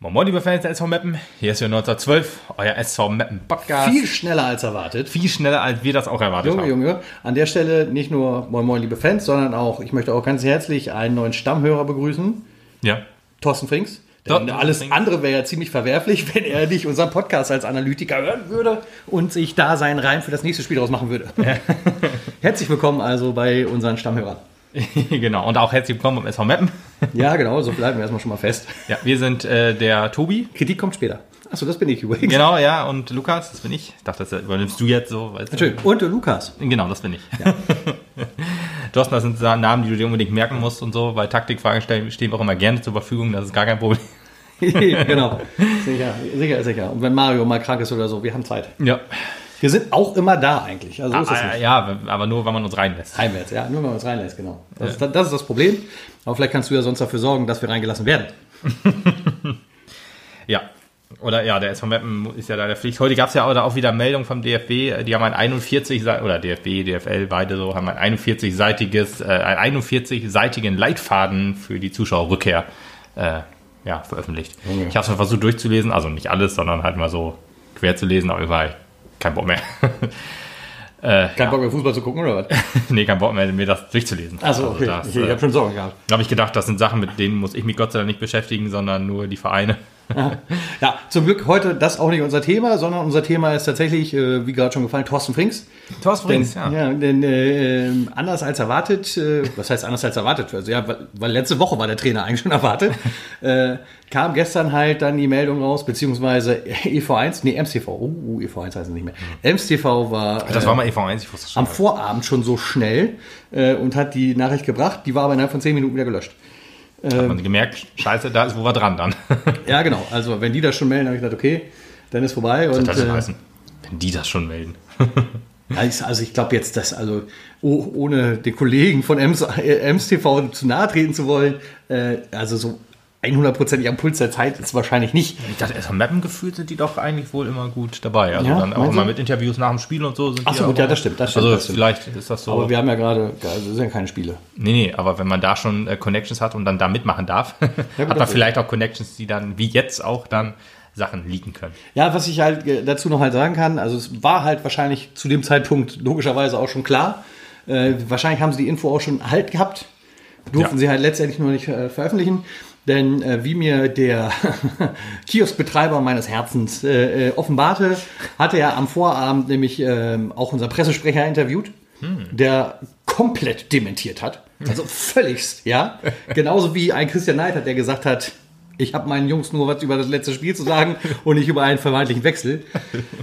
Moin Moin, liebe Fans der SV Meppen. Hier ist ja 1912, euer SV Meppen Podcast. Viel schneller als erwartet. Viel schneller, als wir das auch erwartet Junge, haben. Junge, an der Stelle nicht nur Moin Moin, liebe Fans, sondern auch, ich möchte auch ganz herzlich einen neuen Stammhörer begrüßen, Ja. Thorsten Frings. Denn alles Frings. andere wäre ja ziemlich verwerflich, wenn er nicht unseren Podcast als Analytiker hören würde und sich da seinen Reim für das nächste Spiel draus machen würde. Herzlich willkommen also bei unseren Stammhörern. genau. Und auch herzlich willkommen beim SV Meppen. Ja, genau, so bleiben wir erstmal schon mal fest. Ja, wir sind äh, der Tobi. Kritik kommt später. Achso, das bin ich übrigens. Genau, ja. Und Lukas, das bin ich. Ich dachte, das übernimmst du jetzt so. Weißt du? Schön. Und Lukas. Genau, das bin ich. Thorsten, das sind Namen, die du dir unbedingt merken musst und so. Bei Taktikfragen stellen, stehen wir auch immer gerne zur Verfügung. Das ist gar kein Problem. genau. Sicher, sicher, sicher. Und wenn Mario mal krank ist oder so, wir haben Zeit. Ja. Wir sind auch immer da eigentlich. Also so Ah, nicht. ja, aber nur, wenn man uns reinlässt. Heimwärts, ja, nur wenn man uns reinlässt, genau. Das, ist, das ist das Problem. Aber vielleicht kannst du ja sonst dafür sorgen, dass wir reingelassen werden. Ja. Oder ja, der SV Meppen ist ja da der Pflicht. Heute gab es ja auch, auch wieder Meldungen vom DFB, die haben ein 41 Sei- oder DFB, DFL, beide so, haben ein 41-seitiges, äh, einen 41-seitigen Leitfaden für die Zuschauerrückkehr äh, ja, veröffentlicht. Junge. Ich habe es versucht durchzulesen, also nicht alles, sondern halt mal so quer zu lesen, aber ich war kein Bock mehr. äh, Kein Bock mehr Fußball zu gucken oder was? nee, kein Bock mehr, mir das durchzulesen. Achso, okay. das, ich ich äh, habe schon Sorgen gehabt. Da habe ich gedacht, das sind Sachen, mit denen muss ich mich Gott sei Dank nicht beschäftigen, sondern nur die Vereine. Ja, zum Glück heute das auch nicht unser Thema, sondern unser Thema ist tatsächlich, äh, wie gerade schon gefallen, Thorsten Frings. Thorsten Denn, Frings, ja. denn äh, ähm, anders als erwartet, äh, was heißt anders als erwartet? Also, ja, weil, letzte Woche war der Trainer eigentlich schon erwartet, äh, kam gestern halt dann die Meldung raus, beziehungsweise EV1, nee, MCV, uh, EV1 heißt es nicht mehr. MCV war, Das äh, war mal EV1, ich wusste schon. am Vorabend schon so schnell äh, und hat die Nachricht gebracht, die war aber innerhalb von 10 Minuten wieder gelöscht. Hat man gemerkt, scheiße, da ist wo wir dran dann. Ja, genau. Also wenn die das schon melden, habe ich gedacht, okay, dann ist vorbei. Und, das äh, heißen, wenn die das schon melden. also ich glaube jetzt, dass also oh, ohne den Kollegen von Ems, äh, Ems TV zu nahe treten zu wollen, äh, also so 100%ig am Puls der Zeit ist wahrscheinlich nicht. Ich dachte, erst am Mappen gefühlt sind die doch eigentlich wohl immer gut dabei. Also Ja, dann auch du? mit Interviews nach dem Spiel und so sind Ach die so, gut, ja, das stimmt, das stimmt, Also das stimmt. vielleicht ist das so. Aber wir haben ja gerade, also das sind ja keine Spiele. nee, nee, aber wenn man da schon äh, Connections hat und dann da mitmachen darf, gut, hat man vielleicht auch Connections, die dann, wie jetzt auch, dann Sachen leaken können. Ja, was ich halt äh, dazu noch halt sagen kann, also es war halt wahrscheinlich zu dem Zeitpunkt logischerweise auch schon klar. Äh, wahrscheinlich haben sie die Info auch schon erhalten gehabt, durften Ja. sie halt letztendlich nur nicht äh, veröffentlichen. Denn äh, wie mir der Kioskbetreiber meines Herzens äh, äh, offenbarte, hatte er am Vorabend nämlich ähm, auch unser Pressesprecher interviewt, der komplett dementiert hat. Also völligst, ja. Genauso wie ein Christian Neidert, der gesagt hat, ich habe meinen Jungs nur was über das letzte Spiel zu sagen und nicht über einen vermeintlichen Wechsel.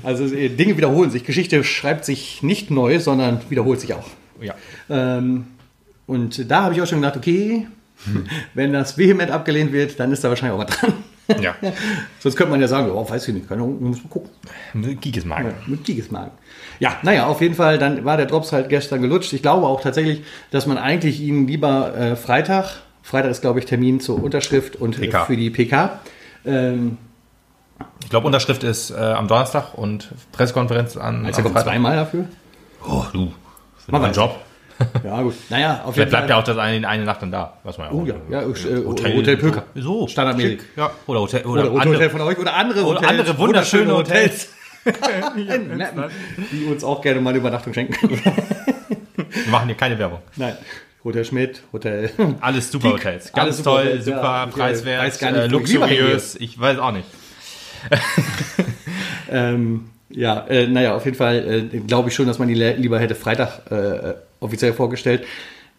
Also äh, Dinge wiederholen sich. Geschichte schreibt sich nicht neu, sondern wiederholt sich auch. Ja. Ähm, und da habe ich auch schon gedacht, okay, wenn das vehement abgelehnt wird, dann ist da wahrscheinlich auch was dran. Ja. Sonst könnte man ja sagen, oh, weiß ich nicht, keine Ahnung, muss man gucken. Gigesmagen. Ja, mit Gigesmagen. Ja, naja, auf jeden Fall, dann war der Drops halt gestern gelutscht. Ich glaube auch tatsächlich, dass man eigentlich ihn lieber äh, Freitag, Freitag ist glaube ich Termin zur Unterschrift und PK. für die PK, ähm, Ich glaube, Unterschrift ist äh, am Donnerstag und Pressekonferenz an. also kommt zweimal dafür. Oh, du. Für meinen weiß. Job. Ja, gut. Naja, auf Vielleicht jeden bleibt Fall. ja auch das eine, eine Nacht dann da. Was man ja auch Oh ja, ja, äh, Hotel Pöker. So. Standardmäßig. Ja. Oder Hotel. Oder, Oder, oder andere, Hotel von euch oder andere oder Hotels. andere wunderschöne Hotels. Meppen, die uns auch gerne mal Übernachtung schenken. Wir machen hier keine Werbung. Nein. Hotel Schmidt, Hotel. Alles super Hotels. Ganz Alles super toll, Hotels, super ja. Äh, preiswert, äh, luxuriös. Ich weiß auch nicht. ähm, ja, äh, naja, auf jeden Fall äh, glaube ich schon, dass man die lieber hätte Freitag äh, offiziell vorgestellt.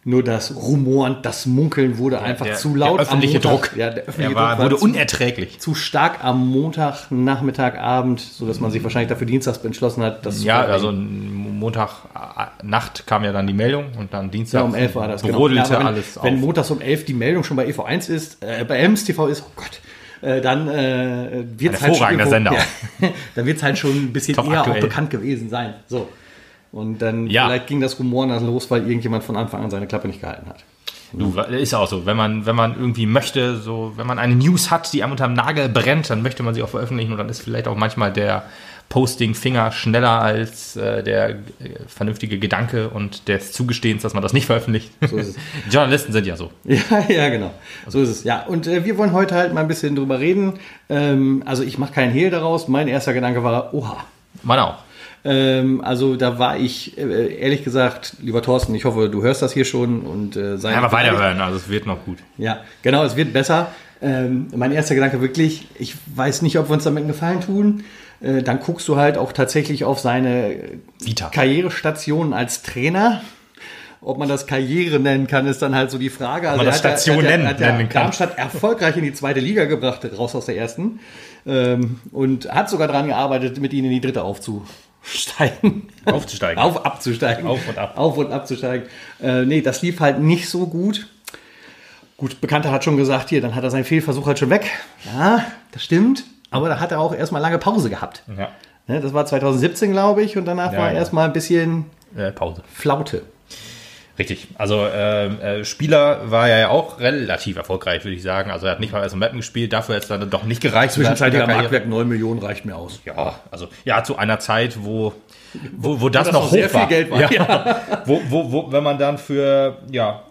Nur das Rumoren, das Munkeln wurde einfach der- zu laut. der öffentliche am Montag. Druck. Ja, der öffentliche war, Druck wurde zu, unerträglich. zu stark am Montag, Nachmittag, Abend, sodass man sich wahrscheinlich dafür dienstags entschlossen hat. Das Ja, also Montag äh, Nacht kam ja dann die Meldung und dann Dienstag Ja, um 11 war das. brodelte Ja, aber wenn, alles wenn auf. montags um 11 die Meldung schon bei EV1 ist, äh, bei Ems TV ist, oh Gott, äh, dann äh, wird es halt schon irgendwo- Sender. Ja, dann wird es halt schon ein bisschen Top eher aktuell. auch bekannt gewesen sein. So. Und dann Ja. vielleicht ging das Rumor dann los, weil irgendjemand von Anfang an seine Klappe nicht gehalten hat. Du, ist auch so, wenn man, wenn man irgendwie möchte, so, wenn man eine News hat, die einem unterm Nagel brennt, dann möchte man sie auch veröffentlichen und dann ist vielleicht auch manchmal der Posting-Finger schneller als äh, der äh, vernünftige Gedanke und des Zugestehens, dass man das nicht veröffentlicht. So ist es. Journalisten sind ja so. Ja, ja, genau. So ist es. Ja, und äh, wir wollen heute halt mal ein bisschen drüber reden. Ähm, also ich mache keinen Hehl daraus. Mein erster Gedanke war, oha. Man auch. Ähm, also da war ich, äh, ehrlich gesagt, lieber Thorsten, ich hoffe, du hörst das hier schon und äh, sei Einfach weiterhören, also es wird noch gut. Ja, genau, es wird besser. Ähm, mein erster Gedanke wirklich, ich weiß nicht, ob wir uns damit einen Gefallen tun. Äh, dann guckst du halt auch tatsächlich auf seine Vita. Karrierestation als Trainer. Ob man das Karriere nennen kann, ist dann halt so die Frage. Also man das er Station er hat nennen- hat ja nennen kann. Darmstadt erfolgreich in die zweite Liga gebracht, raus aus der ersten. Ähm, und hat sogar daran gearbeitet, mit ihnen in die dritte aufzusteigen. Aufzusteigen. Auf abzusteigen. Auf und ab. Auf und abzusteigen. Äh, nee, das lief halt nicht so gut. Gut, Bekannter hat schon gesagt, hier, dann hat er seinen Fehlversuch halt schon weg. Ja, das stimmt. Aber da hat er auch erstmal lange Pause gehabt. Ja. Ne, Das war 2017, glaube ich, und danach Ja, war ja. erstmal ein bisschen Äh, Pause. Flaute. Richtig. Also ähm, äh, Spieler war er ja auch relativ erfolgreich, würde ich sagen. Also er hat nicht mal erst im Mappen gespielt, dafür hat es dann doch nicht gereicht. Zwischenzeitiger Karriere. Marktwert 9 Millionen reicht mir aus. Ja, also ja, zu einer Zeit, wo, wo, wo das, das noch hoch sehr viel war. Geld war, Ja. wo, wo, wo, wenn man dann für ja,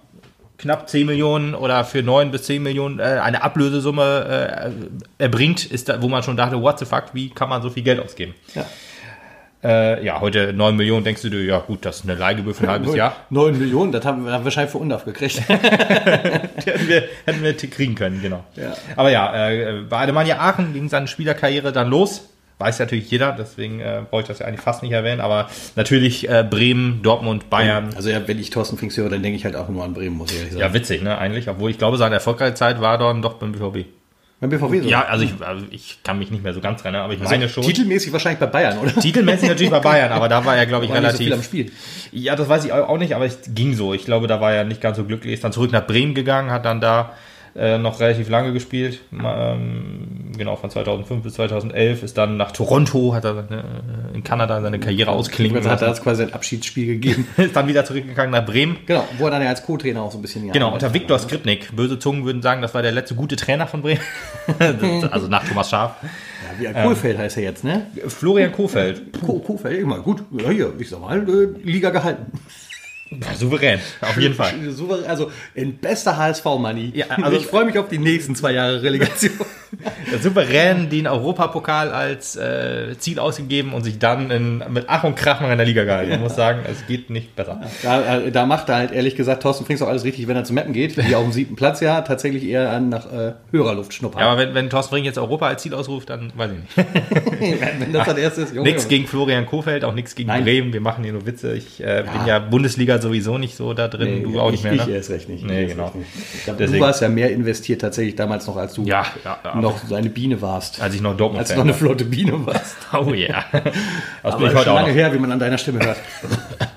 knapp 10 Millionen oder für 9 bis 10 Millionen äh, eine Ablösesumme äh, erbringt, ist da, wo man schon dachte, what the fuck, wie kann man so viel Geld ausgeben? Ja. Äh, ja, heute 9 Millionen, denkst du dir, ja gut, das ist eine Leihgebühr für ein halbes Jahr. 9 Millionen, das haben wir wahrscheinlich für Undaf gekriegt. Hätten wir, hätten wir kriegen können, genau. Ja. Aber ja, äh, bei Alemannia Aachen ging seine Spielerkarriere dann los. Weiß natürlich jeder, deswegen äh, brauche ich das ja eigentlich fast nicht erwähnen. Aber natürlich äh, Bremen, Dortmund, Bayern. Also ja, wenn ich Thorsten Finks höre, dann denke ich halt auch nur an Bremen, muss ich ehrlich sagen. Ja, witzig, ne, eigentlich. Obwohl ich glaube, seine erfolgreiche Zeit war dann doch beim BVB. Beim BVB so. Ja, also ich, also ich kann mich nicht mehr so ganz erinnern, aber ich meine schon. Titelmäßig wahrscheinlich bei Bayern, oder? Titelmäßig natürlich bei Bayern, aber da war er, glaube ich, War nicht so viel am relativ. Spiel. Ja, das weiß ich auch nicht, aber es ging so. Ich glaube, da war er nicht ganz so glücklich. Ist dann zurück nach Bremen gegangen, hat dann da äh, noch relativ lange gespielt. Ähm, genau, von 2005 bis 2011. Ist dann nach Toronto, hat er äh, in Kanada seine Karriere ausklingen Jetzt hat er lassen. das quasi ein Abschiedsspiel gegeben. Ist dann wieder zurückgegangen nach Bremen. genau, wo er dann ja als Co-Trainer auch so ein bisschen Genau, unter. Viktor Skripnik. Böse Zungen würden sagen, das war der letzte gute Trainer von Bremen. Das- also nach Thomas Schaaf. Ja, wie Kohlfeld heißt er jetzt, ne? Florian Kofeld. Ko Kohlfeld, immer gut. Ja, hier, ich sag mal, äh, Liga gehalten. Souverän, auf jeden Fall. Souverän, Also in bester HSV-Money. Ja, also- ich freue mich auf die nächsten zwei Jahre Relegation. souverän den Europapokal als äh, Ziel ausgegeben und sich dann in, mit Ach und Krach noch in der Liga gehalten. Ich muss sagen, es geht nicht besser. da, äh, da macht er halt ehrlich gesagt Thorsten Frings auch alles richtig, wenn er zu Mappen geht. Wie auf dem siebten Platz ja, tatsächlich eher an nach äh, höherer Luft schnuppern. Ja, aber wenn, wenn Thorsten Brink jetzt Europa als Ziel ausruft, dann weiß ich nicht. wenn das das erste ist, Junge, Nichts gegen Florian Kofeld, auch nichts gegen Nein. Bremen. Wir machen hier nur Witze. Ich äh, bin ja Bundesliga sowieso nicht so da drin. Nee, du auch nicht ich, mehr, Ich ne? erst recht nicht. Nee, genau. nicht. Ich glaub, du warst ja mehr investiert tatsächlich damals noch, als du Ja, ja, ja. Noch so eine Biene warst. Als ich noch Dortmund Als du noch eine flotte Biene warst. Oh ja. Das bin Aber ich ist heute schon auch lange noch. her, wie man an deiner Stimme hört.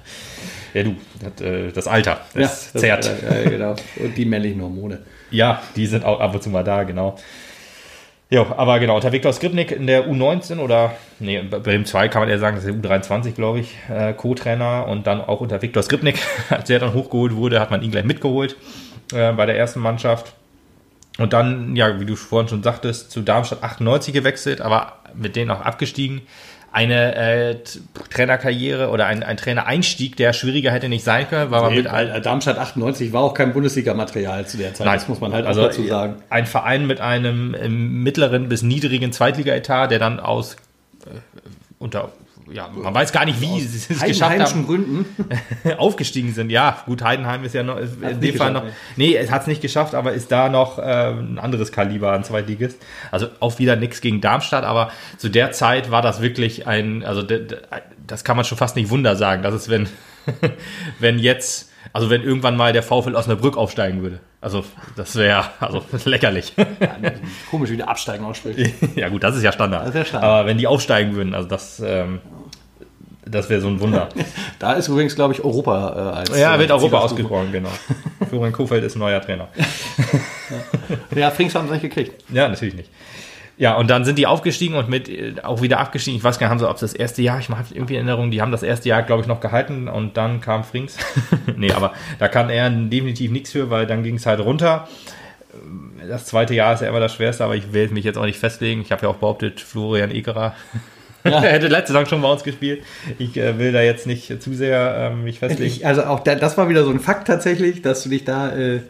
Ja, du, das, äh, das Alter, das das- zerrt. Ja, genau. Und die männlichen Hormone. Ja, die sind auch ab und zu mal da, genau. Jo, aber genau, unter Viktor Skripnik in der U19 oder, nee, bei Bremen 2 kann man eher sagen, das ist der U23, glaube ich, äh, Co-Trainer und dann auch unter Viktor Skripnik, als der dann hochgeholt wurde, hat man ihn gleich mitgeholt äh, bei der ersten Mannschaft. Und dann, ja, wie du vorhin schon sagtest, zu Darmstadt 98 gewechselt, aber mit denen auch abgestiegen. Eine äh, Trainerkarriere oder ein, ein Trainereinstieg, der schwieriger hätte nicht sein können, man Nee, mit Darmstadt 98 war auch kein Bundesliga-Material zu der Zeit. Das muss man halt also auch dazu sagen. Ein Verein mit einem mittleren bis niedrigen Zweitliga-Etat, der dann aus äh, unter ja, man weiß gar nicht, wie sie es geschafft haben, Gründen. aufgestiegen sind. Ja, gut, Heidenheim ist ja noch, ist in dem Fall noch, nee, es hat es nicht geschafft, aber ist da noch äh, ein anderes Kaliber an Zweitligist. Also auch wieder nichts gegen Darmstadt, aber zu der Zeit war das wirklich ein, also das kann man schon fast nicht Wunder sagen, dass es, wenn, wenn jetzt, also wenn irgendwann mal der VfL Osnabrück aufsteigen würde. Also das wäre also lächerlich. Komisch, wie der Absteigen ausspricht. ja gut, das ist ja Standard. Das ist ja Standard. Aber wenn die aufsteigen würden, also das, ähm, das wäre so ein Wunder. Da ist übrigens, glaube ich, Europa äh, als. Ja, äh, wird Europa Zielgruppe. ausgesprochen, genau. Florian Kofeld ist ein neuer Trainer. Ja, Frings haben sie nicht gekriegt. Ja, natürlich nicht. Ja, und dann sind die aufgestiegen und mit äh, auch wieder abgestiegen. Ich weiß gar nicht, haben sie, ob sie das erste Jahr, ich habe irgendwie Erinnerung, die haben das erste Jahr, glaube ich, noch gehalten und dann kam Frings. nee, aber da kann er definitiv nichts für, weil dann ging es halt runter. Das zweite Jahr ist ja immer das schwerste, aber ich will mich jetzt auch nicht festlegen. Ich habe ja auch behauptet, Florian Egerer er hätte letzte Saison schon bei uns gespielt. Ich äh, will da jetzt nicht zu sehr ähm, mich festlegen. Ich, also auch da, das war wieder so ein Fakt tatsächlich, dass du dich da äh,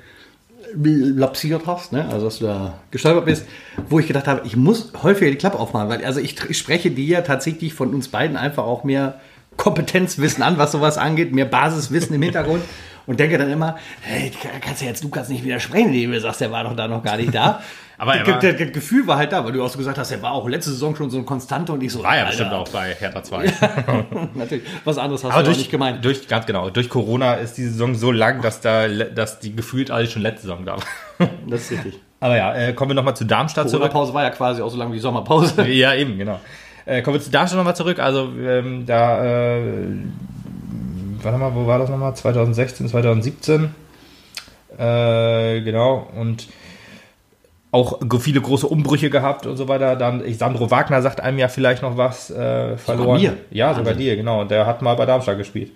lapsiert hast, ne? also dass du da gestolpert bist, wo ich gedacht habe, ich muss häufiger die Klappe aufmachen, weil also ich, ich spreche dir ja tatsächlich von uns beiden einfach auch mehr Kompetenzwissen an, was sowas angeht, mehr Basiswissen im Hintergrund und denke dann immer, hey, kannst du jetzt Lukas nicht widersprechen, indem du sagst, der war doch da noch gar nicht da. Aber er das, das, das Gefühl war halt da, weil du auch so gesagt hast, er war auch letzte Saison schon so ein Konstante und ich so, War ja bestimmt auch bei Hertha 2. Natürlich, was anderes hast Aber du auch durch, nicht gemeint. durch, ganz genau, durch Corona ist die Saison so lang, dass da, dass die gefühlt alle schon letzte Saison da war. Das ist richtig. Aber ja, äh, kommen wir nochmal zu Darmstadt zurück. Corona-Pause war ja quasi auch so lange wie Sommerpause. Ja, eben, genau. Äh, kommen wir zu Darmstadt nochmal zurück. Also, ähm, da, äh, warte mal, wo war das nochmal? 2016, 2017. Äh, genau. Und auch viele große Umbrüche gehabt und so weiter. Dann, ich, Sandro Wagner sagt einem ja vielleicht noch was äh, verloren. mir? Ja, sogar Wahnsinn. dir, genau. Und der hat mal bei Darmstadt gespielt.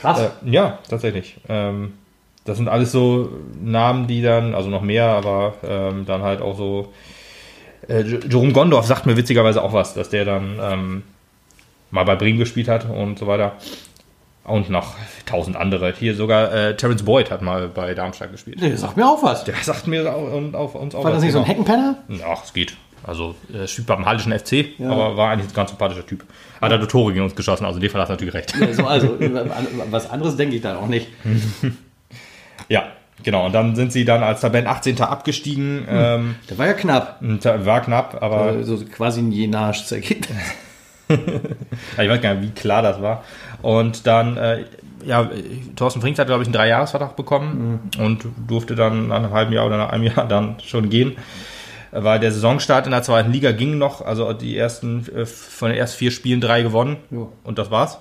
Krass. Äh, ja, tatsächlich. Ähm, das sind alles so Namen, die dann, also noch mehr, aber ähm, dann halt auch so. Äh, Jerome Gondorf sagt mir witzigerweise auch was, dass der dann ähm, mal bei Bremen gespielt hat und so weiter. Und noch tausend andere. Hier sogar äh, Terence Boyd hat mal bei Darmstadt gespielt. Nee, sag mir auch was. Der sagt mir auch, und auf uns auch War das was, nicht so ein genau. Heckenpenner? Ja, es geht. Also, er spielt beim Hallischen FC, Ja. aber war eigentlich ein ganz sympathischer Typ. Hat er Tore gegen uns geschossen, also in dem Fall hast du natürlich recht. Also, also was anderes denke ich dann auch nicht. Ja, genau. Und dann sind sie dann als Tabellen 18. abgestiegen. Ähm, Der war ja knapp. war knapp, aber Also quasi ein Jenage Ergebnis. ich weiß gar nicht, wie klar das war. Und dann, äh, ja, Thorsten Frings hat, glaube ich, einen Dreijahresvertrag bekommen und durfte dann nach einem halben Jahr oder nach einem Jahr dann schon gehen. Weil der Saisonstart in der zweiten Liga ging noch, also die ersten, äh, von den ersten vier Spielen drei gewonnen. Ja. Und das war's.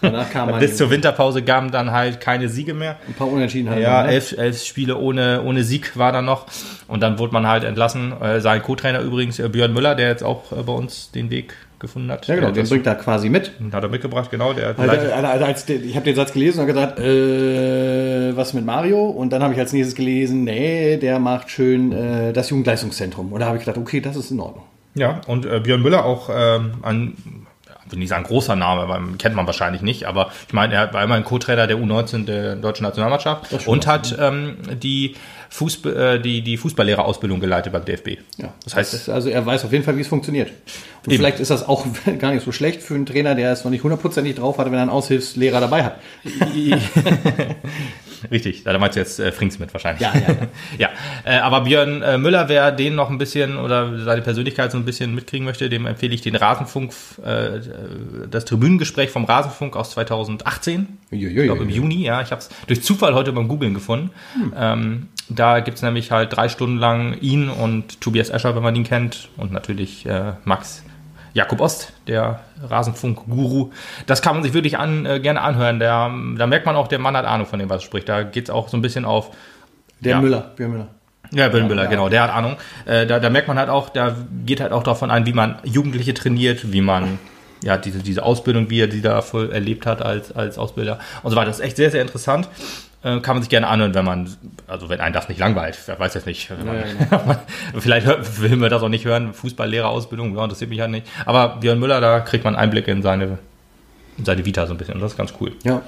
Danach kam Bis zur Winterpause gaben dann halt keine Siege mehr. ein paar Unentschieden. Halt Ja, ne? elf, elf Spiele ohne, ohne Sieg war dann noch. Und dann wurde man halt entlassen. Äh, sein Co-Trainer übrigens, äh, Björn Müller, der jetzt auch bei uns den Weg gefunden hat. Ja, genau, der den bringt er quasi mit. hat er mitgebracht, genau. Der Also, leitet- also, als ich habe den Satz gelesen und gesagt, äh, was mit Mario? Und dann habe ich als nächstes gelesen, nee, der macht schön äh, das Jugendleistungszentrum. Und da habe ich gedacht, okay, das ist in Ordnung. Ja, und äh, Björn Müller auch ähm, ein, ich will nicht sagen großer Name, aber kennt man wahrscheinlich nicht, aber ich meine, er war immer ein Co-Trainer der U19 der deutschen Nationalmannschaft und hat ähm, die, Fußball, äh, die, die Fußballlehrerausbildung geleitet beim DFB. Ja, Das heißt, ist, also er weiß auf jeden Fall, wie es funktioniert. Und Eben. vielleicht ist das auch gar nicht so schlecht für einen Trainer, der es noch nicht hundertprozentig drauf hatte, wenn er einen Aushilfslehrer dabei hat. Richtig, da meinst du jetzt äh, Frings mit wahrscheinlich. Ja, ja, ja. Äh, aber Björn äh, Müller, wer den noch ein bisschen oder seine Persönlichkeit so ein bisschen mitkriegen möchte, dem empfehle ich den Rasenfunk, äh, das Tribünengespräch vom Rasenfunk aus 2018. Uiuiui. Ich glaube im Juni, ja. Ich habe es durch Zufall heute beim Googlen gefunden. Ähm, da gibt's nämlich halt drei Stunden lang ihn und Tobias Escher, wenn man ihn kennt, und natürlich äh, Max Jakob Ost, der Rasenfunk-Guru. Das kann man sich wirklich an, äh, gerne anhören. Der, da merkt man auch, der Mann hat Ahnung von dem, was er spricht. Da geht's auch so ein bisschen auf. Der Ja. Müller, Björn Müller. Ja, Bill Müller, ja. genau, der hat Ahnung. Äh, da, da merkt man halt auch, da geht halt auch davon ein, wie man Jugendliche trainiert, wie man ja diese, diese Ausbildung, wie er die da voll erlebt hat als, als Ausbilder und so weiter. Das ist echt sehr, sehr interessant. Äh, kann man sich gerne anhören, wenn man, also wenn einen das nicht langweilt. Wer weiß jetzt nicht. Man, Ja, vielleicht hört, will man das auch nicht hören. Fußballlehrerausbildung, ja, interessiert mich halt nicht. Aber Björn Müller, da kriegt man Einblick in seine, in seine Vita so ein bisschen. Und das ist ganz cool. Ja.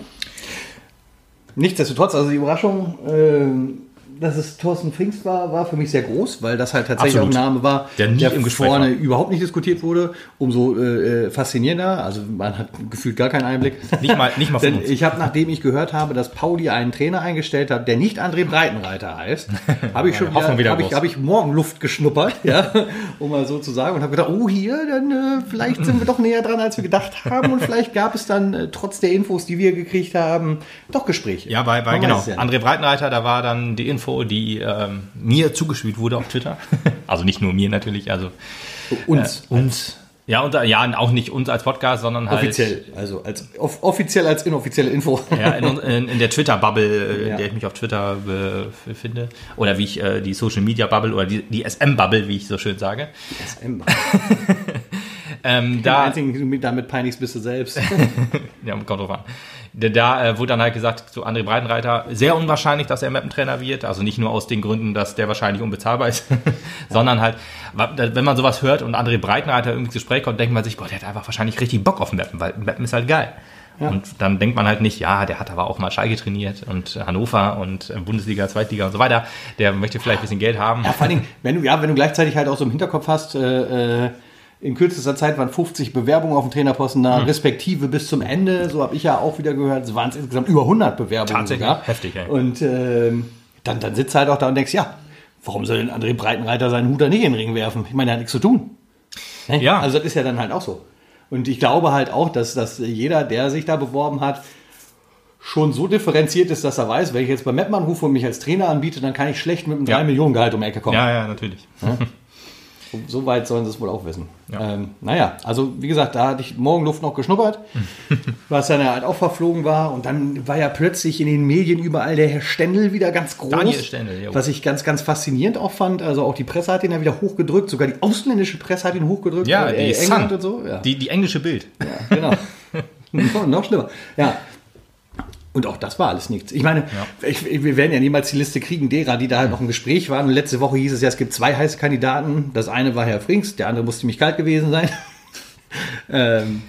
Nichtsdestotrotz, also die Überraschung, ähm, dass es Thorsten Pfingst war, war für mich sehr groß, weil das halt tatsächlich Absolut. auch ein Name war, Der nie im Gespräch vorne war. überhaupt nicht diskutiert wurde. Umso äh, äh, faszinierender. Also man hat gefühlt gar keinen Einblick. Nicht mal, nicht mal von Denn uns. ich habe, nachdem ich gehört habe, dass Pauli einen Trainer eingestellt hat, der nicht André Breitenreiter heißt, habe ich schon wieder, wieder habe ich, habe ich Morgenluft geschnuppert, ja, um mal so zu sagen, und habe gedacht, oh hier, dann äh, vielleicht sind wir doch näher dran, als wir gedacht haben, und vielleicht gab es dann äh, trotz der Infos, die wir gekriegt haben, doch Gespräche. Ja, bei, bei genau. ja. André Breitenreiter, da war dann die Info, die ähm, mir zugespielt wurde auf Twitter. Also nicht nur mir natürlich, also uns äh, uns. Ja, und ja, auch nicht uns als Podcast, sondern halt offiziell, also als off offiziell als inoffizielle Info. Ja, in, in, in der Twitter-Bubble, äh, in Ja. der ich mich auf Twitter befinde. Oder wie ich äh, die Social-Media-Bubble oder die, die SM-Bubble, wie ich so schön sage. SM. Ähm, da, einzige, den du mit- damit peinigst, bist du selbst. ja, kommt drauf an. Da, äh, wurde dann halt gesagt zu André Breitenreiter, sehr unwahrscheinlich, dass er Mappentrainer wird. Also nicht nur aus den Gründen, dass der wahrscheinlich unbezahlbar ist, sondern halt, wenn man sowas hört und André Breitenreiter irgendwie ins Gespräch kommt, denkt man sich, boah, der hat einfach wahrscheinlich richtig Bock auf Mappen, weil Mappen ist halt geil. Und dann denkt man halt nicht, ja, der hat aber auch mal Schalke trainiert und Hannover und äh, Bundesliga, Zweitliga und so weiter. Der möchte vielleicht ein bisschen Geld haben. Ja, vor allen Dingen, wenn du, ja, wenn du gleichzeitig halt auch so im Hinterkopf hast, äh, äh, in kürzester Zeit waren 50 Bewerbungen auf den Trainerposten da, respektive bis zum Ende, so habe ich ja auch wieder gehört, es waren es insgesamt über 100 Bewerbungen Tatsächlich? sogar. Heftig, ey. Und ähm, dann, dann sitzt du halt auch da und denkst, ja, warum soll denn André Breitenreiter seinen Hut da nicht in den Ring werfen? Ich meine, er hat nichts zu tun. Ne? Ja. Also das ist ja dann halt auch so. Und ich glaube halt auch, dass, dass jeder, der sich da beworben hat, schon so differenziert ist, dass er weiß, wenn ich jetzt bei Meppen anrufe und mich als Trainer anbiete, dann kann ich schlecht mit einem Ja. 3-Millionen-Gehalt um die Ecke kommen. Ja, ja, natürlich. So weit sollen sie es wohl auch wissen. Ja. Ähm, naja, also wie gesagt, da hatte ich Morgenluft noch geschnuppert, was dann ja halt auch verflogen war. Und dann war ja plötzlich in den Medien überall der Herr Stendel wieder ganz groß. Daniel Stendel, jo. Was ich ganz, ganz faszinierend auch fand. Also auch die Presse hat ihn ja wieder hochgedrückt, sogar die ausländische Presse hat ihn hochgedrückt. Ja, äh, die England Sun. und so. Ja, Die, die englische Bild. ja genau. noch, noch schlimmer. Ja. Und auch das war alles nichts. Ich meine, ich, wir werden ja niemals die Liste kriegen derer, die da halt noch im Gespräch waren. Und letzte Woche hieß es ja, es gibt zwei heiße Kandidaten. Das eine war Herr Frings, der andere muss ziemlich kalt gewesen sein. ähm,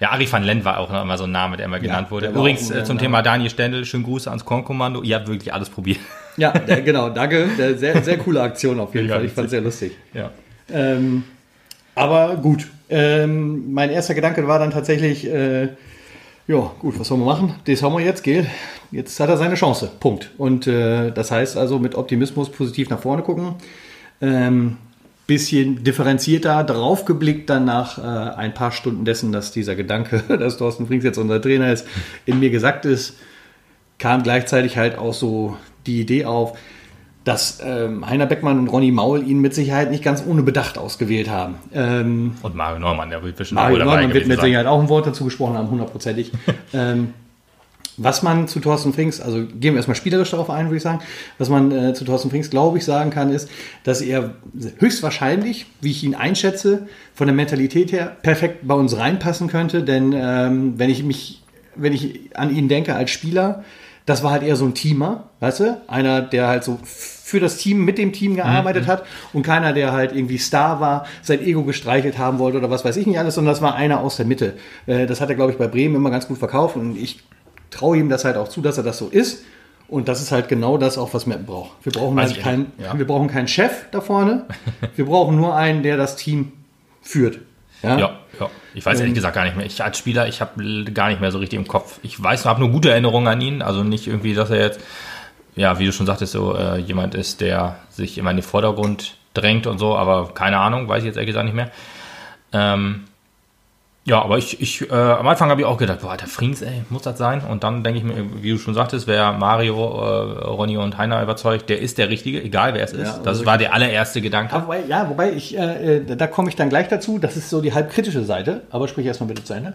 Ja, Ari van Lent war auch noch immer so ein Name, der immer genannt wurde. der war Übrigens äh, zum Name. Thema Daniel Stendel, schönen Gruß ans Kornkommando. Ihr habt wirklich alles probiert. ja, der, genau, danke. Der, sehr, sehr coole Aktion auf jeden Ja, Fall. Ich fand es sehr lustig. Ja. Ähm, aber gut. Ähm, mein erster Gedanke war dann tatsächlich, äh, ja, gut, was sollen wir machen? Das haben wir jetzt, gell? Jetzt hat er seine Chance. Punkt. Und äh, das heißt also mit Optimismus positiv nach vorne gucken. Ähm, bisschen differenzierter drauf geblickt dann nach äh, ein paar Stunden dessen, dass dieser Gedanke, dass Thorsten Frings jetzt unser Trainer ist, in mir gesagt ist, kam gleichzeitig halt auch so die Idee auf, dass ähm, Heiner Beckmann und Ronny Maul ihn mit Sicherheit nicht ganz ohne Bedacht ausgewählt haben. Ähm, Und Mario Neumann, der wird bestimmt Mario Neumann wird mit. Sicherheit auch ein Wort dazu gesprochen haben, hundertprozentig. ähm, was man zu Thorsten Frings, also gehen wir erstmal spielerisch darauf ein, würde ich sagen, was man äh, zu Thorsten Frings, glaube ich, sagen kann, ist, dass er höchstwahrscheinlich, wie ich ihn einschätze, von der Mentalität her perfekt bei uns reinpassen könnte, denn ähm, wenn ich mich, wenn ich an ihn denke als Spieler, das war halt eher so ein Teamer, weißt du? Einer, der halt so für das Team, mit dem Team gearbeitet hat und keiner, der halt irgendwie Star war, sein Ego gestreichelt haben wollte oder was weiß ich nicht alles, sondern das war einer aus der Mitte. Äh, Das hat er, glaube ich, bei Bremen immer ganz gut verkauft und ich traue ihm das halt auch zu, dass er das so ist. Und das ist halt genau das auch, was Mappen braucht. Wir brauchen, Weiß halt keinen, ja. wir brauchen keinen Chef da vorne. Wir brauchen nur einen, der das Team führt. Ja? Ja, ja. Ich weiß ehrlich gesagt gar nicht mehr. Ich als Spieler, ich habe gar nicht mehr so richtig im Kopf. Ich weiß, habe nur gute Erinnerungen an ihn. Also nicht irgendwie, dass er jetzt, ja, wie du schon sagtest, so äh, jemand ist, der sich immer in den Vordergrund drängt und so. Aber keine Ahnung, weiß ich jetzt ehrlich gesagt nicht mehr. Ähm, ja, aber ich, ich äh, am Anfang habe ich auch gedacht, boah, der Frings, ey, muss das sein? Und dann denke ich mir, wie du schon sagtest, wer Mario, äh, Ronny und Heiner überzeugt, der ist der Richtige, egal wer es ist. also das war der allererste Gedanke. Ja, wobei, ja, wobei ich, äh, äh, da komme ich dann gleich dazu. Das ist so die halb kritische Seite. Aber sprich erstmal bitte zu Ende.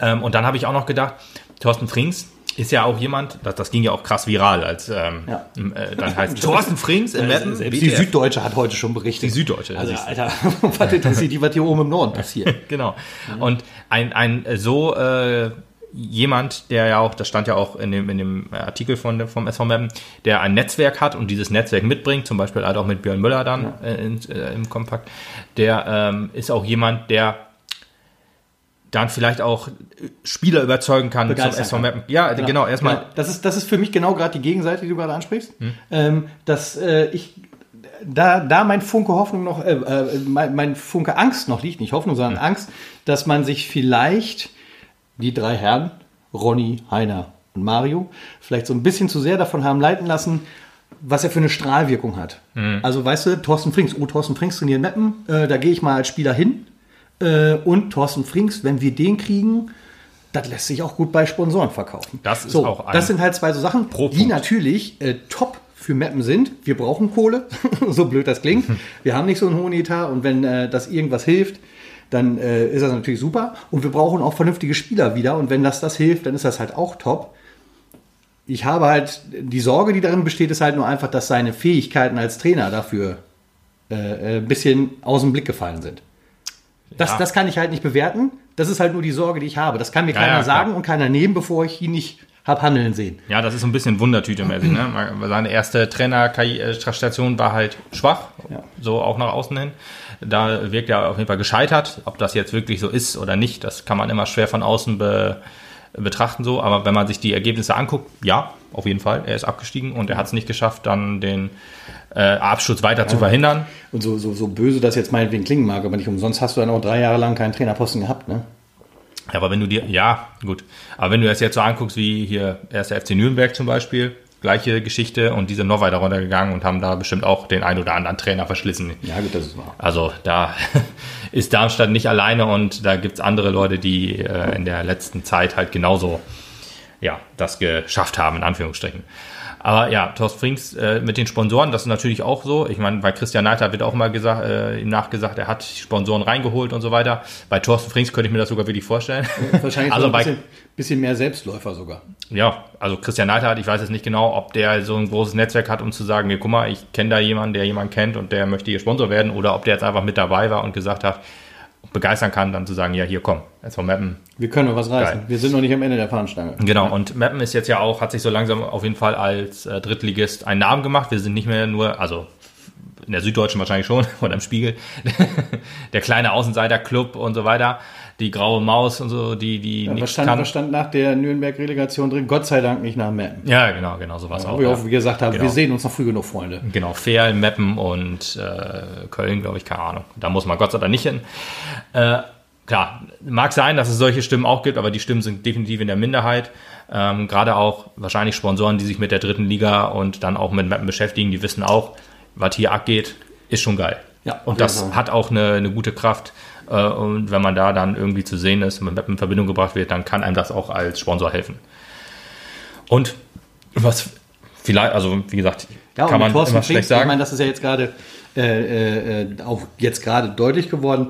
Ähm, und dann habe ich auch noch gedacht, Thorsten Frings ist ja auch jemand, das, das ging ja auch krass viral, als ähm, Ja. äh, dann heißt Thorsten Frings im Mappen. Selbst die. Süddeutsche hat heute schon berichtet. Die Süddeutsche, Also. Alter, was interessiert die, was hier oben im Norden passiert? Genau. Und ein, ein äh, so äh, jemand, der ja auch, das stand ja auch in dem, in dem Artikel von, vom SV Mappen, der ein Netzwerk hat und dieses Netzwerk mitbringt, zum Beispiel halt auch mit Björn Müller dann äh, in, äh, im Kompakt, der ähm, ist auch jemand, der dann vielleicht auch Spieler überzeugen kann zum Begeistern SV kann. Mappen. Ja, genau, erstmal. Genau. Das, ist, das ist für mich genau gerade die Gegenseite, die du gerade ansprichst. Ähm, dass äh, ich da, da mein Funke Hoffnung noch, äh, äh, mein, mein Funke Angst noch liegt, nicht Hoffnung, sondern Angst, dass man sich vielleicht die drei Herren, Ronny, Heiner und Mario, vielleicht so ein bisschen zu sehr davon haben leiten lassen, was er für eine Strahlwirkung hat. Also weißt du, Thorsten Frings, oh, Thorsten Frings trainiert Meppen, äh, da gehe ich mal als Spieler hin. Äh, und Thorsten Frings, wenn wir den kriegen, das lässt sich auch gut bei Sponsoren verkaufen. Das ist so, auch ein- Das sind halt zwei so Sachen, Pro die Punkt. natürlich äh, top für Mappen sind. Wir brauchen Kohle, so blöd das klingt. Wir haben nicht so einen hohen Etat und wenn äh, das irgendwas hilft, dann äh, ist das natürlich super. Und wir brauchen auch vernünftige Spieler wieder. Und wenn das das hilft, dann ist das halt auch top. Ich habe halt, die Sorge, die darin besteht, ist halt nur einfach, dass seine Fähigkeiten als Trainer dafür äh, äh, ein bisschen aus dem Blick gefallen sind. Das, Ja. das kann ich halt nicht bewerten. Das ist halt nur die Sorge, die ich habe. Das kann mir Ja, keiner ja, sagen und keiner nehmen, bevor ich ihn nicht hab handeln sehen. Ja, das ist so ein bisschen Wundertüte-mäßig. Ne? Seine erste Trainerstation war halt schwach, so auch nach außen hin. Da wirkt er auf jeden Fall gescheitert. Ob das jetzt wirklich so ist oder nicht, das kann man immer schwer von außen be betrachten so. Aber wenn man sich die Ergebnisse anguckt, ja, auf jeden Fall. Er ist abgestiegen und er hat es nicht geschafft, dann den äh, Absturz weiter zu verhindern. Und so, so, so böse das jetzt meinetwegen klingen mag, aber nicht umsonst hast du dann auch drei Jahre lang keinen Trainerposten gehabt, ne? Ja, aber wenn du dir, ja, gut. Aber wenn du das jetzt so anguckst, wie hier erst der FC Nürnberg zum Beispiel, gleiche Geschichte und die sind noch weiter runtergegangen und haben da bestimmt auch den ein oder anderen Trainer verschlissen. Ja, gut, das ist wahr. Also da ist Darmstadt nicht alleine und da gibt's andere Leute, die äh, in der letzten Zeit halt genauso ja, das geschafft haben, in Anführungsstrichen. Aber ja, Thorsten Frings äh, mit den Sponsoren, das ist natürlich auch so. Ich meine, bei Christian Neiter wird auch mal gesagt, äh, ihm nachgesagt, er hat Sponsoren reingeholt und so weiter. Bei Thorsten Frings könnte ich mir das sogar wirklich vorstellen. Wahrscheinlich also so ein bei, bisschen, bisschen mehr Selbstläufer sogar. ja, also Christian Neidhardt, ich weiß jetzt nicht genau, ob der so ein großes Netzwerk hat, um zu sagen, hier, guck mal, ich kenne da jemanden, der jemanden kennt und der möchte hier Sponsor werden, oder ob der jetzt einfach mit dabei war und gesagt hat, begeistern kann, dann zu sagen, ja, hier, komm, jetzt von Mappen. Wir können noch was reißen. Geil. Wir sind noch nicht am Ende der Fahnenstange. Genau, und Mappen ist jetzt ja auch, hat sich so langsam auf jeden Fall als äh, Drittligist einen Namen gemacht. Wir sind nicht mehr nur, also in der Süddeutschen wahrscheinlich schon, oder im Spiegel, der kleine Außenseiter-Club und so weiter, die graue Maus und so, die, die Was nichts stand, kann. was stand nach der Nürnberg-Relegation drin? Gott sei Dank nicht nach Meppen. Ja, genau, genau, sowas auch. Wo wir ja. auch, wie gesagt haben, Genau. wir sehen uns noch früh genug, Freunde. Genau, Ferl, Meppen und äh, Köln, glaube ich, keine Ahnung. Da muss man Gott sei Dank nicht hin. Äh, klar, mag sein, dass es solche Stimmen auch gibt, aber die Stimmen sind definitiv in der Minderheit. Ähm, Gerade auch wahrscheinlich Sponsoren, die sich mit der dritten Liga und dann auch mit Meppen beschäftigen, die wissen auch, was hier abgeht, ist schon geil. Ja, und das hat auch eine, eine gute Kraft. Äh, und wenn man da dann irgendwie zu sehen ist, mit Meppen in Verbindung gebracht wird, dann kann einem das auch als Sponsor helfen. Und was vielleicht, also wie gesagt, Ja, kann und man Thorsten immer schlecht sagen. Ich meine, das ist ja jetzt gerade äh, äh, auch jetzt gerade deutlich geworden.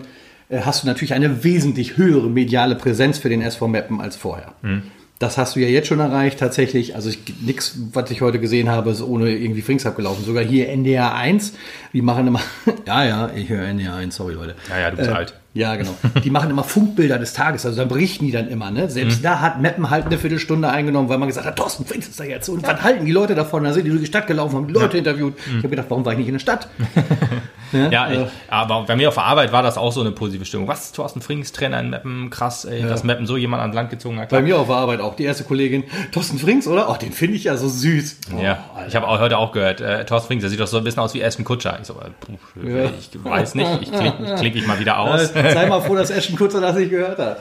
Äh, hast du natürlich eine wesentlich höhere mediale Präsenz für den SV Meppen als vorher. Mhm. Das hast du ja jetzt schon erreicht, tatsächlich. Also nichts, was ich heute gesehen habe, ist ohne irgendwie Frings abgelaufen. Sogar hier NDR 1, die machen immer, ja, ja, ich höre NDR 1, sorry Leute. Ja, ja, du bist Äh, alt. Ja, genau. Die machen immer Funkbilder des Tages, also dann berichten die dann immer. Ne? Mhm. Selbst da hat Meppen halt eine Viertelstunde eingenommen, weil man gesagt hat, Thorsten Frings ist da jetzt. Und was halten die Leute davon? Da sind die durch die Stadt gelaufen, haben die Leute interviewt. Ich habe gedacht, warum war ich nicht in der Stadt? Ja, äh, ich, aber bei mir auf der Arbeit war das auch so eine positive Stimmung. Was, Thorsten Frings, Trainer in Meppen, krass, ey, dass Meppen so jemand ans Land gezogen hat. Bei mir auf der Arbeit auch. Die erste Kollegin, Thorsten Frings, oder? Oh, den finde ich ja so süß. Oh, Ja, Alter. ich habe auch heute auch gehört, äh, Thorsten Frings, der sieht doch so ein bisschen aus wie Ashton Kutscher. Ich so, äh, puh, Ja. ich weiß nicht, ich klicke ich klick ich mal wieder aus. Sei mal froh, dass Ashton Kutzer das nicht gehört hat.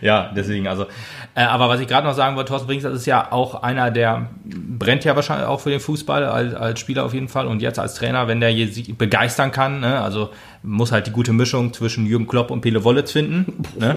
Ja, deswegen, also. Äh, aber was ich gerade noch sagen wollte, Thorsten Frings, das ist ja auch einer, der brennt ja wahrscheinlich auch für den Fußball, als, als Spieler auf jeden Fall und jetzt als Trainer, wenn der sie begeistern kann, ne? also muss halt die gute Mischung zwischen Jürgen Klopp und Pele Wollitz finden. Ne?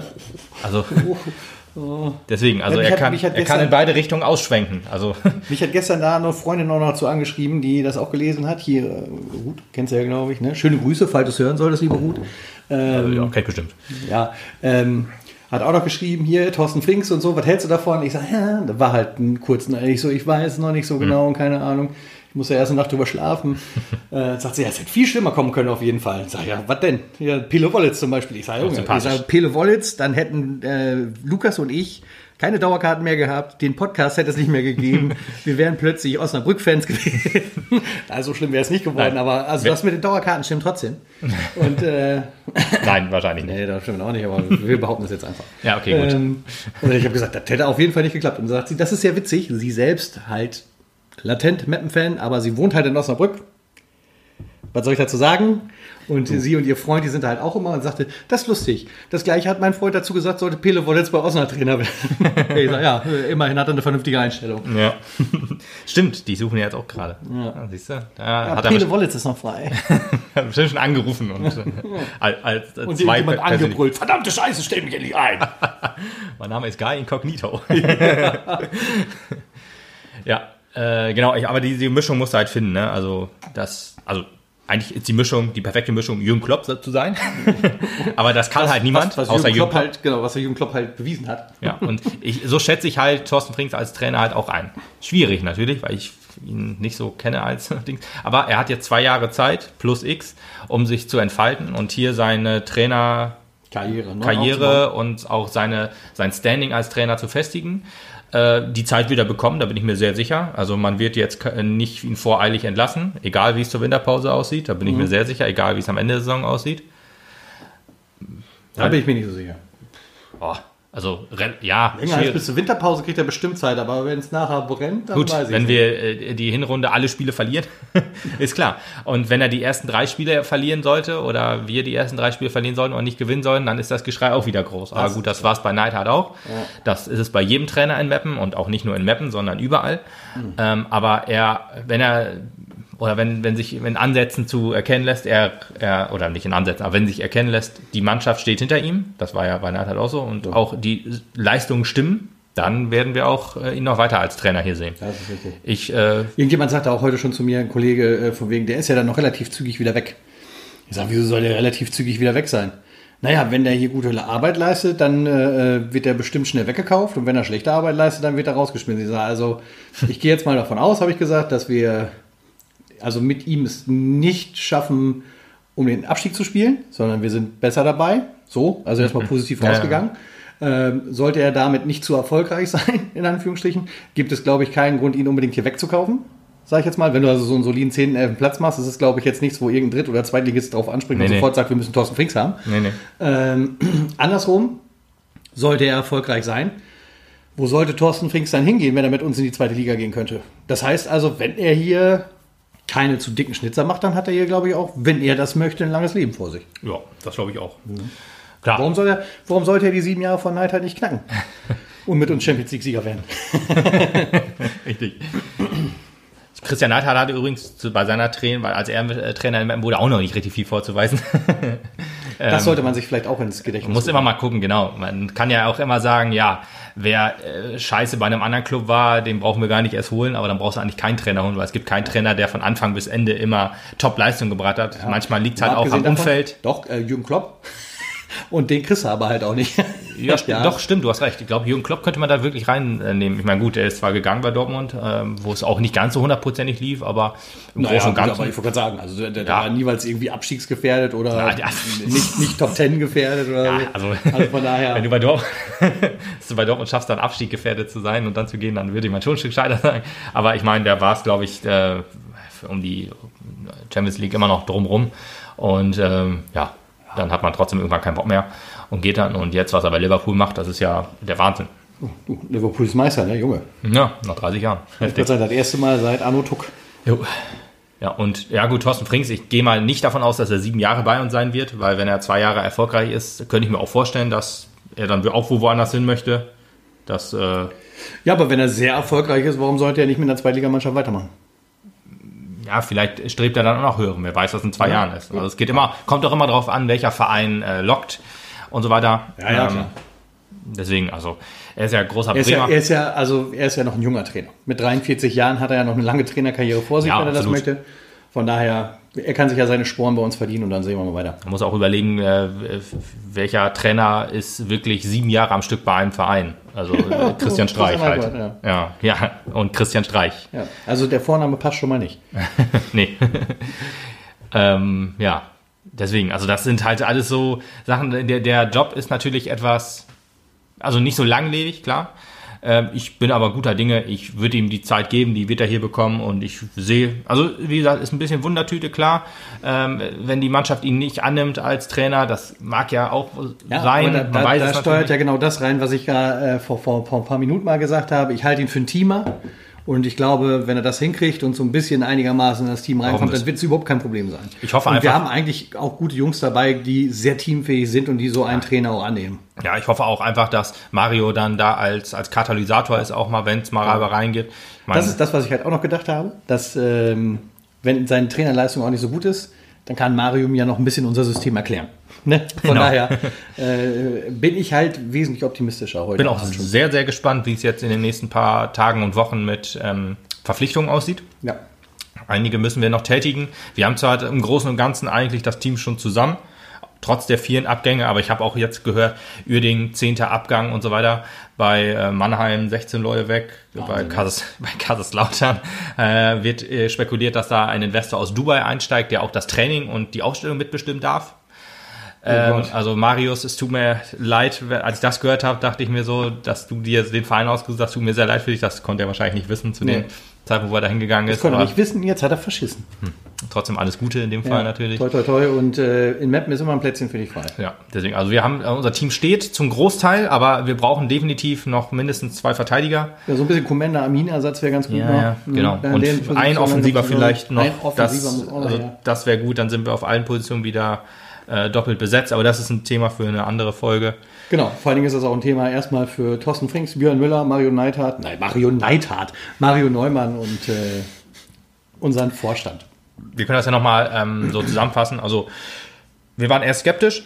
Also deswegen, also Ja, er hat- kann, er kann in beide Richtungen ausschwenken. Also Mich hat gestern da eine Freundin auch noch zu angeschrieben, die das auch gelesen hat. Hier, Ruth, kennst du ja, glaube ich. Ne? Schöne Grüße, falls du es hören solltest, liebe Ruth. also, ja, kennt bestimmt. Ja, ähm, hat auch noch geschrieben, hier, Thorsten Frings und so, was hältst du davon? Ich sage, ja, da war halt ein kurzen, ich so, ich weiß noch nicht so genau, keine Ahnung. Ich muss ja erst eine Nacht drüber schlafen. äh, sagt sie, ja, es hätte viel schlimmer kommen können auf jeden Fall. Ich sage, ja, was denn? Ja, Pele Wollitz zum Beispiel. Ich sage, Junge, ich sage, Pele Wollitz, dann hätten äh, Lukas und ich keine Dauerkarten mehr gehabt, den Podcast hätte es nicht mehr gegeben. Wir wären plötzlich Osnabrück-Fans gewesen. also schlimm wäre es nicht geworden, Nein. aber also das mit den Dauerkarten stimmt trotzdem. Und äh, Nein, wahrscheinlich nicht. Nee, das stimmt auch nicht, aber wir behaupten das jetzt einfach. Ja, okay, gut. Ähm, und ich habe gesagt, das hätte auf jeden Fall nicht geklappt. Und sagt sie, das ist ja witzig. Sie selbst halt latent Mappen-Fan, aber sie wohnt halt in Osnabrück. Was soll ich dazu sagen? Und sie und ihr Freund, die sind halt auch immer und sagte, das ist lustig. Das gleiche hat mein Freund dazu gesagt, sollte Pele Wollitz bei Osnabrück Trainer werden. ich sag, ja, immerhin hat er eine vernünftige Einstellung. Ja. Stimmt, die suchen ja jetzt auch gerade. Ja. siehst du? Da Ja, hat Pele Wollitz ist noch frei. hat bestimmt schon angerufen und äh, als, als äh, Und zwei jemand angebrüllt, verdammte Scheiße, stell mich endlich ein. Mein Name ist Guy Incognito. ja, äh, genau, ich, aber die, die Mischung musst du halt finden, ne? Also das, also eigentlich ist die Mischung, die perfekte Mischung, Jürgen Klopp zu sein. aber das kann halt niemand, was, was außer Jürgen Klopp Klopp. halt, genau, was Jürgen Klopp halt bewiesen hat. Ja, und ich, so schätze ich halt Thorsten Frings als Trainer halt auch ein. Schwierig natürlich, weil ich ihn nicht so kenne als Dings. Aber er hat jetzt zwei Jahre Zeit, plus X, um sich zu entfalten und hier seine Trainer Karriere, ne? Karriere und auch seine, sein Standing als Trainer zu festigen. Äh, die Zeit wieder bekommen, da bin ich mir sehr sicher. Also man wird jetzt nicht ihn voreilig entlassen, egal wie es zur Winterpause aussieht, da bin ich mir sehr sicher, egal wie es am Ende der Saison aussieht. Da bin ich mir nicht so sicher. Oh, also, ja, Länger als bis zur Winterpause kriegt er bestimmt Zeit, aber wenn es nachher brennt, dann Gut, weiß ich wenn nicht. wir äh, die Hinrunde alle Spiele verlieren, ist klar. Und wenn er die ersten drei Spiele verlieren sollte oder wir die ersten drei Spiele verlieren sollten und nicht gewinnen sollten, dann ist das Geschrei auch wieder groß. Aber gut, das war es bei Neidhardt auch. Das ist es bei jedem Trainer in Meppen und auch nicht nur in Meppen, sondern überall. Hm. Ähm, aber er, wenn er oder wenn, wenn sich in Ansätzen zu erkennen lässt, er, er, oder nicht in Ansätzen, aber wenn sich erkennen lässt, die Mannschaft steht hinter ihm, das war ja bei Neidhardt auch so, und auch die Leistungen stimmen, dann werden wir auch äh, ihn noch weiter als Trainer hier sehen. Das ist richtig. Ich, äh, Irgendjemand sagte auch heute schon zu mir, ein Kollege, äh, von wegen, der ist ja dann noch relativ zügig wieder weg. Ich sage, wieso soll der relativ zügig wieder weg sein? Naja, wenn der hier gute Arbeit leistet, dann äh, wird er bestimmt schnell weggekauft und wenn er schlechte Arbeit leistet, dann wird er rausgeschmissen. Ich sage, also, ich gehe jetzt mal davon aus, habe ich gesagt, dass wir also mit ihm es nicht schaffen, um den Abstieg zu spielen, sondern wir sind besser dabei. So, also erstmal positiv Ja, ja. rausgegangen. Ähm, sollte er damit nicht zu erfolgreich sein, in Anführungsstrichen, gibt es, glaube ich, keinen Grund, ihn unbedingt hier wegzukaufen. Sag ich jetzt mal, wenn du also so einen soliden 10, 11 Platz machst, ist es, glaube ich, jetzt nichts, wo irgendein Dritt- oder Zweitligist drauf anspringt Nee, und nee. sofort sagt, wir müssen Thorsten Frings haben. nee. Ähm, andersrum, sollte er erfolgreich sein, wo sollte Thorsten Frings dann hingehen, wenn er mit uns in die zweite Liga gehen könnte? Das heißt also, wenn er hier keine zu dicken Schnitzer macht, dann hat er hier, glaube ich, auch, wenn er das möchte, ein langes Leben vor sich. Ja, das glaube ich auch. Klar. Warum, soll er, warum sollte er die sieben Jahre von Neidheit nicht knacken? Und mit uns Champions League-Sieger werden. Richtig. Christian Neidhardt hatte übrigens bei seiner Trainer, weil als er äh, Trainer wurde, auch noch nicht richtig viel vorzuweisen. Das sollte man sich vielleicht auch ins Gedächtnis Man muss immer mal gucken, genau. Man kann ja auch immer sagen, ja, wer äh, scheiße bei einem anderen Club war, den brauchen wir gar nicht erst holen, aber dann brauchst du eigentlich keinen Trainer holen, weil es gibt keinen Trainer, der von Anfang bis Ende immer Top-Leistung gebracht hat. Manchmal liegt es halt auch am davon- Umfeld. Doch, äh, Jürgen Klopp. Und den kriegst du aber halt auch nicht. Ja, st doch, stimmt, du hast recht. Ich glaube, Jürgen Klopp könnte man da wirklich reinnehmen. Ich meine, gut, er ist zwar gegangen bei Dortmund, ähm, wo es auch nicht ganz so hundertprozentig lief, aber im Naja, Großen und gut, Ganzen. aber ich wollte gerade sagen, also der, der Ja. war niemals irgendwie abstiegsgefährdet oder Ja, ja. nicht, nicht Top Ten gefährdet oder Ja, so. also, Also von daher. wenn du bei Dortmund, du bei Dortmund schaffst, dann Abstieg gefährdet zu sein und dann zu gehen, dann würde ich mal schon ein Stück scheiter sagen. Aber ich meine, der war es, glaube ich, äh, um die Champions League immer noch drumrum. Und ähm, ja, dann hat man trotzdem irgendwann keinen Bock mehr und geht dann. Und jetzt, was er bei Liverpool macht, das ist ja der Wahnsinn. Du, Liverpool ist Meister, ne, Junge. Ja, nach 30 Jahren. Ich würde sagen, das erste Mal seit Arno Tuck. Jo. Ja, und ja gut, Thorsten Frings, ich gehe mal nicht davon aus, dass er sieben Jahre bei uns sein wird, weil wenn er zwei Jahre erfolgreich ist, könnte ich mir auch vorstellen, dass er dann auch wo woanders hin möchte. Das, äh, Ja, aber wenn er sehr erfolgreich ist, warum sollte er nicht mit einer Zweitligamannschaft weitermachen? Ja, vielleicht strebt er dann auch noch höher. Wer weiß, was in zwei Jahren ist. Also es geht immer, kommt doch immer darauf an, welcher Verein äh, lockt und so weiter. Ja, ja, Ähm, klar. Deswegen, also er ist ja großer Er ist ja, Bremer. er ist ja, also er ist ja noch ein junger Trainer. Mit 43 Jahren hat er ja noch eine lange Trainerkarriere vor sich, Ja, wenn er das absolut. möchte. Von daher, er kann sich ja seine Sporen bei uns verdienen und dann sehen wir mal weiter. Man muss auch überlegen, äh, welcher Trainer ist wirklich sieben Jahre am Stück bei einem Verein. Also äh, Christian Streich halt. Neidhardt, Ja, ja, und Christian Streich. Ja, also der Vorname passt schon mal nicht. nee. ähm, ja, deswegen, also das sind halt alles so Sachen, der, der Job ist natürlich etwas, also nicht so langlebig, klar. Ähm, ich bin aber guter Dinge, ich würde ihm die Zeit geben, die wird er hier bekommen und ich sehe, also wie gesagt, ist ein bisschen Wundertüte, klar. Ähm, wenn die Mannschaft ihn nicht annimmt als Trainer, das mag ja auch sein, aber da, da, da steuert ja genau das rein, was ich ja äh, vor, vor, vor ein paar Minuten mal gesagt habe. Ich halte ihn für ein Teamer. Und ich glaube, wenn er das hinkriegt und so ein bisschen einigermaßen in das Team reinkommt, dann wird es überhaupt kein Problem sein. Ich hoffe und wir einfach- haben eigentlich auch gute Jungs dabei, die sehr teamfähig sind und die so einen Trainer auch annehmen. Ja, ich hoffe auch einfach, dass Mario dann da als, als Katalysator ist, auch mal, wenn es mal. Ich meine, Das ist das, was ich halt auch noch gedacht habe, dass ähm, wenn seine Trainerleistung auch nicht so gut ist, dann kann Mario mir ja noch ein bisschen unser System erklären. Ne? Von Genau. daher äh, bin ich halt wesentlich optimistischer heute. bin auch schon. sehr, sehr gespannt, wie es jetzt in den nächsten paar Tagen und Wochen mit ähm, Verpflichtungen aussieht. Ja. Einige müssen wir noch tätigen. Wir haben zwar im Großen und Ganzen eigentlich das Team schon zusammen. trotz der vielen Abgänge. Aber ich habe auch jetzt gehört, Uerding, 10. Abgang und so weiter. Bei äh, Mannheim 16 Leute weg. Bei, Kaiser, bei Kaiserslautern äh, wird äh, spekuliert, dass da ein Investor aus Dubai einsteigt, der auch das Training und die Ausstellung mitbestimmen darf. Ähm, Gott. also Marius, es tut mir leid, als ich das gehört habe, dachte ich mir so, dass du dir den Verein ausgesucht hast, tut mir sehr leid für dich. Das konnte er wahrscheinlich nicht wissen zu Nee. dem Zeitpunkt, wo er da hingegangen Das ist. konnte er nicht wissen, jetzt hat er verschissen. Trotzdem alles Gute in dem Fall natürlich. Toi, toi, toi. Und äh, in Mappen ist immer ein Plätzchen für dich frei. Ja, deswegen, also wir haben, äh, unser Team steht zum Großteil, aber wir brauchen definitiv noch mindestens zwei Verteidiger. Ja, so ein bisschen Commander Amin-Ersatz wäre ganz gut. Ja, noch. ja, Mhm. genau. An Und ein Offensiver dann- vielleicht noch. Ein Offensiver das, muss auch noch also, her. das wäre gut, dann sind wir auf allen Positionen wieder äh, doppelt besetzt, aber das ist ein Thema für eine andere Folge. Genau, vor allen Dingen ist das auch ein Thema erstmal für Thorsten Frings, Björn Müller, Mario Neidhardt, nein, Mario Neidhardt, Mario Neumann und äh, unseren Vorstand. Wir können das ja nochmal ähm, so zusammenfassen. Also wir waren erst skeptisch,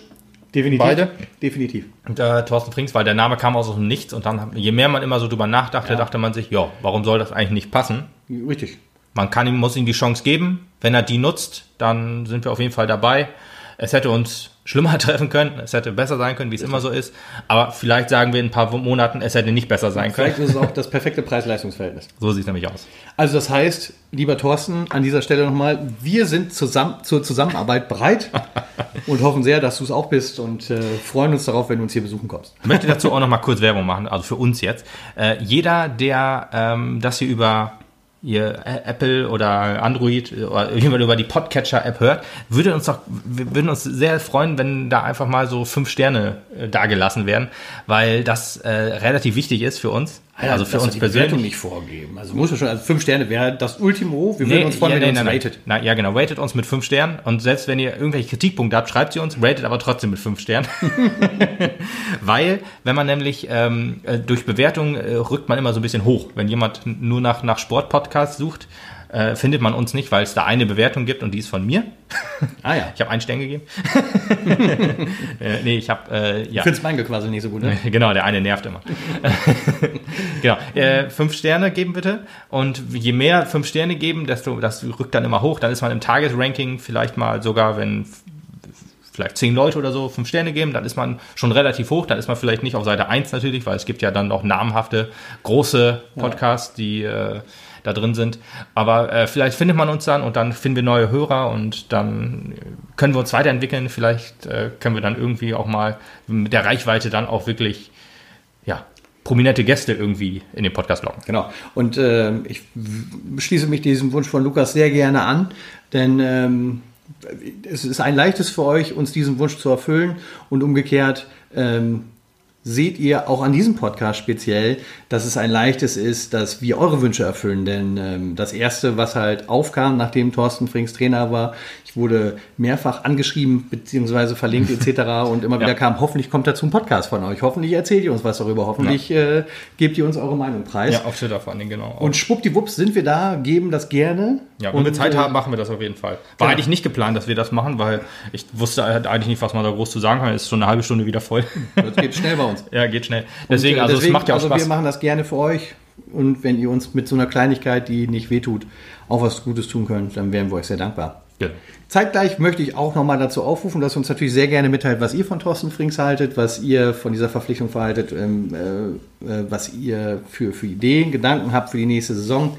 Definitiv. Beide? Definitiv. Und, äh, Thorsten Frings, weil der Name kam aus dem Nichts und dann, je mehr man immer so drüber nachdachte, Ja. dachte man sich, ja, warum soll das eigentlich nicht passen? Richtig. Man kann ihm, muss ihm die Chance geben. Wenn er die nutzt, dann sind wir auf jeden Fall dabei. Es hätte uns schlimmer treffen können, es hätte besser sein können, wie es immer so ist. Aber vielleicht sagen wir in ein paar Monaten, es hätte nicht besser sein können. Vielleicht ist es auch das perfekte Preis-Leistungs-Verhältnis. So sieht es nämlich aus. Also das heißt, lieber Thorsten, an dieser Stelle nochmal, wir sind zusammen, zur Zusammenarbeit bereit und hoffen sehr, dass du es auch bist und äh, freuen uns darauf, wenn du uns hier besuchen kommst. Ich möchte dazu auch noch mal kurz Werbung machen, also für uns jetzt. Äh, jeder, der ähm, das hier über ihr Ä- Apple oder Android oder jemand über die Podcatcher-App hört, würde uns doch, wir würden uns sehr freuen, wenn da einfach mal so fünf Sterne äh, dagelassen werden, weil das äh, relativ wichtig ist für uns. Also für uns die Bewertung persönlich. nicht vorgeben. Also muss man schon, also fünf Sterne wäre das Ultimo. Wir würden Nee, uns freuen, ja, wenn nee, ihr uns ratet. Na, ja, genau. Ratet uns mit fünf Sternen. Und selbst wenn ihr irgendwelche Kritikpunkte habt, schreibt sie uns. Ratet aber trotzdem mit fünf Sternen. Weil, wenn man nämlich ähm, äh, durch Bewertung äh, rückt man immer so ein bisschen hoch. Wenn jemand nur nach, nach Sportpodcasts sucht, äh, findet man uns nicht, weil es da eine Bewertung gibt und die ist von mir. Ah ja. Ich habe einen Stern gegeben. äh, nee, ich habe, äh, ja. Ich finde mein quasi nicht so gut. Ne? Genau, der eine nervt immer. genau. Äh, fünf Sterne geben bitte. Und je mehr fünf Sterne geben, desto das rückt dann immer hoch. Dann ist man im Tagesranking vielleicht mal sogar, wenn vielleicht zehn Leute oder so fünf Sterne geben, dann ist man schon relativ hoch. Dann ist man vielleicht nicht auf Seite 1 natürlich, weil es gibt ja dann noch namhafte, große Podcasts, die äh, da drin sind. Aber äh, vielleicht findet man uns dann und dann finden wir neue Hörer und dann können wir uns weiterentwickeln. Vielleicht äh, können wir dann irgendwie auch mal mit der Reichweite dann auch wirklich ja, prominente Gäste irgendwie in den Podcast locken. Genau. Und ähm, ich schließe mich diesem Wunsch von Lukas sehr gerne an, denn ähm, es ist ein leichtes für euch, uns diesen Wunsch zu erfüllen und umgekehrt ähm, seht ihr auch an diesem Podcast speziell, dass es ein leichtes ist, dass wir eure Wünsche erfüllen. Denn ähm, das Erste, was halt aufkam, nachdem Thorsten Frings Trainer war, ich wurde mehrfach angeschrieben bzw. verlinkt etc. und immer wieder Ja. kam, hoffentlich kommt dazu ein Podcast von euch. Hoffentlich erzählt ihr uns was darüber. Hoffentlich äh, gebt ihr uns eure Meinung preis. Ja, auf Twitter vor allen Dingen, genau. Und schwuppdiwupps sind wir da, geben das gerne. ja, wenn wir Zeit äh, haben, machen wir das auf jeden Fall. War genau. eigentlich nicht geplant, dass wir das machen, weil ich wusste eigentlich nicht, was man da groß zu sagen kann. Ist schon eine halbe Stunde wieder voll. Das geht schnell bei uns. Ja, geht schnell. Deswegen, Und, äh, also es macht ja auch also Spaß. wir machen das gerne für euch. Und wenn ihr uns mit so einer Kleinigkeit, die nicht wehtut, auch was Gutes tun könnt, dann wären wir euch sehr dankbar. Genau. Zeitgleich möchte ich auch nochmal dazu aufrufen, dass ihr uns natürlich sehr gerne mitteilt, was ihr von Thorsten Frings haltet, was ihr von dieser Verpflichtung verhaltet, ähm, äh, äh, was ihr für, für Ideen, Gedanken habt für die nächste Saison.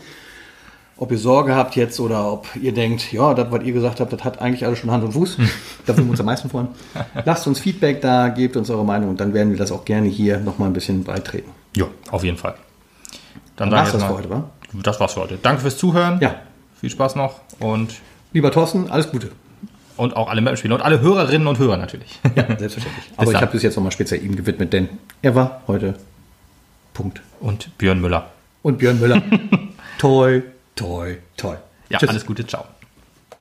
Ob ihr Sorge habt jetzt oder ob ihr denkt, ja, das, was ihr gesagt habt, das hat eigentlich alles schon Hand und Fuß. da würden wir uns am meisten freuen. Lasst uns Feedback da, gebt uns eure Meinung und dann werden wir das auch gerne hier nochmal ein bisschen beitreten. Ja, auf jeden Fall. Dann War's sagen das für heute, wa? das war's für heute. Danke fürs Zuhören. Ja. Viel Spaß noch und, Lieber Thorsten, alles Gute. und auch alle Mappenspieler und alle Hörerinnen und Hörer natürlich. Ja, selbstverständlich. Aber ich dann. habe das jetzt nochmal speziell ihm gewidmet, denn er war heute Punkt. Und Björn Müller. Und Björn Müller. toi, toi, toi. Ja, Tschüss. alles Gute, ciao.